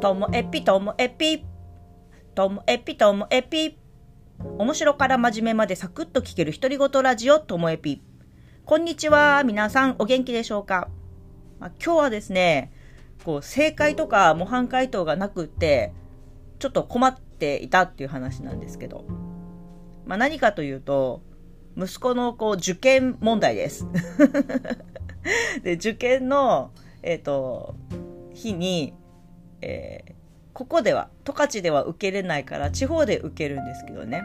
ともえぴともえぴ。ともえぴともえぴ。面白から真面目までサクッと聞ける独り言ラジオともえぴ。こんにちは。皆さんお元気でしょうか、まあ、今日はですねこう正解とか模範解答がなくてちょっと困っていたっていう話なんですけど、まあ、何かというと息子のこう受験問題です。で受験のえっ、ー、と日にえー、ここでは、十勝では受けれないから地方で受けるんですけどね。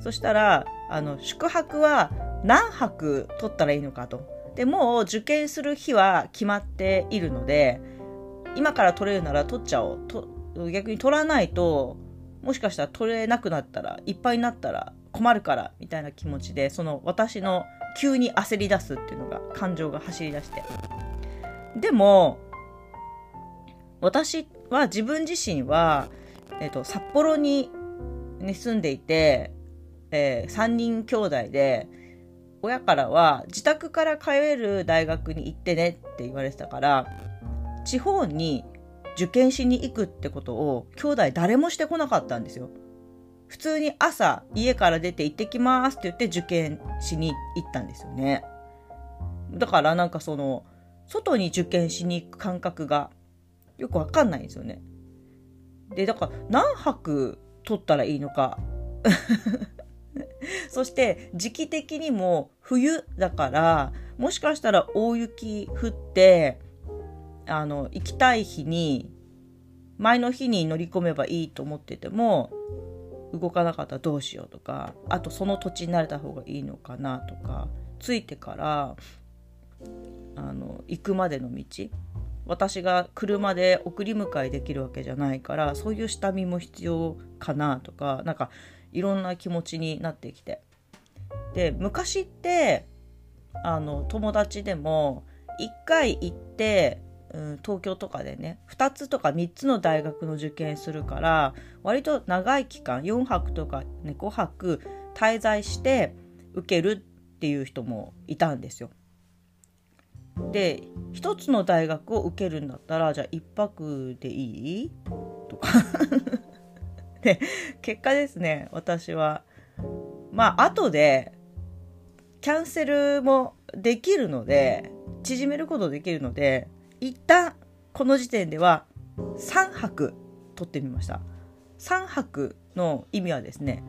そしたら、あの、宿泊は何泊取ったらいいのかと。で、もう受験する日は決まっているので、今から取れるなら取っちゃおう。と逆に取らないと、もしかしたら取れなくなったら、いっぱいになったら困るから、みたいな気持ちで、その私の急に焦り出すっていうのが、感情が走り出して。でも、私は自分自身は、えっと、札幌に、ね、住んでいて、えー、3人兄弟で、親からは自宅から通える大学に行ってねって言われてたから、地方に受験しに行くってことを兄弟誰もしてこなかったんですよ。普通に朝家から出て行ってきますって言って受験しに行ったんですよね。だからなんかその、外に受験しに行く感覚がよくわかんないんですよね。で、だから何泊取ったらいいのか。そして時期的にも冬だからもしかしたら大雪降ってあの行きたい日に前の日に乗り込めばいいと思ってても動かなかったらどうしようとかあとその土地に慣れた方がいいのかなとか着いてからあの行くまでの道私が車で送り迎えできるわけじゃないからそういう下見も必要かなとかなんかいろんな気持ちになってきてで昔ってあの友達でも1回行って、うん、東京とかでね2つとか3つの大学の受験するから割と長い期間4泊とか、ね、5泊滞在して受けるっていう人もいたんですよ。で一つの大学を受けるんだったらじゃあ1泊でいい？とか。で結果ですね私は。まあ後でキャンセルもできるので縮めることできるので一旦この時点では3泊取ってみました。3泊の意味はですね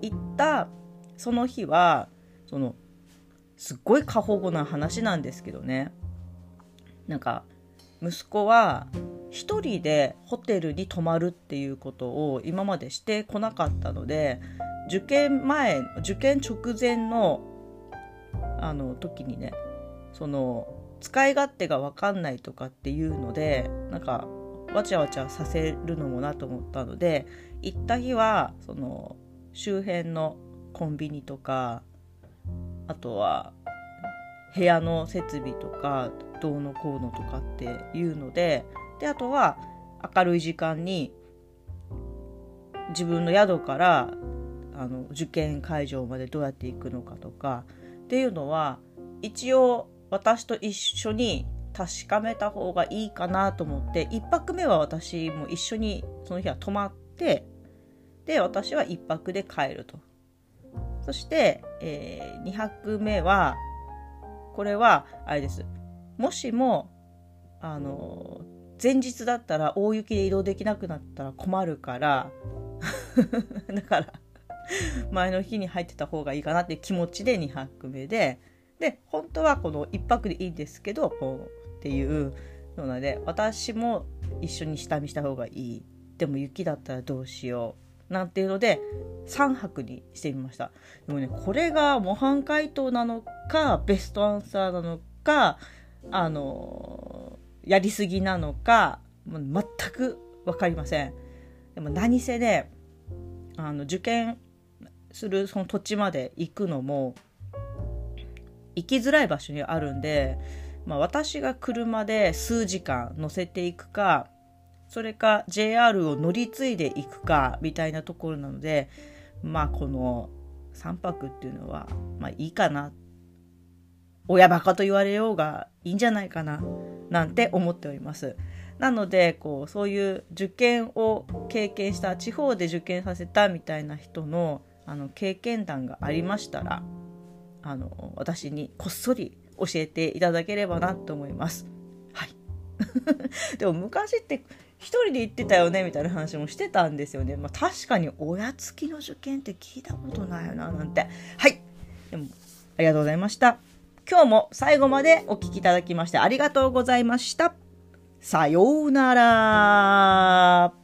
行ったその日はそのすっごい過保護な話なんですけどね。なんか息子は一人でホテルに泊まるっていうことを今までしてこなかったので受験前受験直前のあの時にねその使い勝手が分かんないとかっていうのでなんかわちゃわちゃさせるのもなと思ったので行った日はその周辺のコンビニとかあとは部屋の設備とかどうのこうのとかっていうのでであとは明るい時間に自分の宿からあの受験会場までどうやって行くのかとかっていうのは一応私と一緒に確かめた方がいいかなと思って1泊目は私も一緒にその日は泊まってで私は1泊で帰ると。そして、えー、2泊目はこれはあれです。もしもあの前日だったら大雪で移動できなくなったら困るから だから前の日に入ってた方がいいかなっていう気持ちで2泊目でで本当はこの1泊でいいんですけどこうっていうので私も一緒に下見した方がいい。でも雪だったらどうしよう。なんていうので3泊にしてみました。でもねこれが模範解答なのかベストアンサーなのかあのやりすぎなのかもう全く分かりません。でも何せねあの受験するその土地まで行くのも行きづらい場所にあるんで、まあ、私が車で数時間乗せていくかそれか JR を乗り継いでいくかみたいなところなのでまあこの3泊っていうのはまあいいかな親バカと言われようがいいんじゃないかななんて思っております。なのでこうそういう受験を経験した地方で受験させたみたいな人のあの経験談がありましたらあの私にこっそり教えていただければなと思います。でも昔って1人で行ってたよねみたいな話もしてたんですよね。まあ、確かに親付きの受験って聞いたことないよななんて。はい。でもありがとうございました。今日も最後までお聴きいただきましてありがとうございました。さようなら。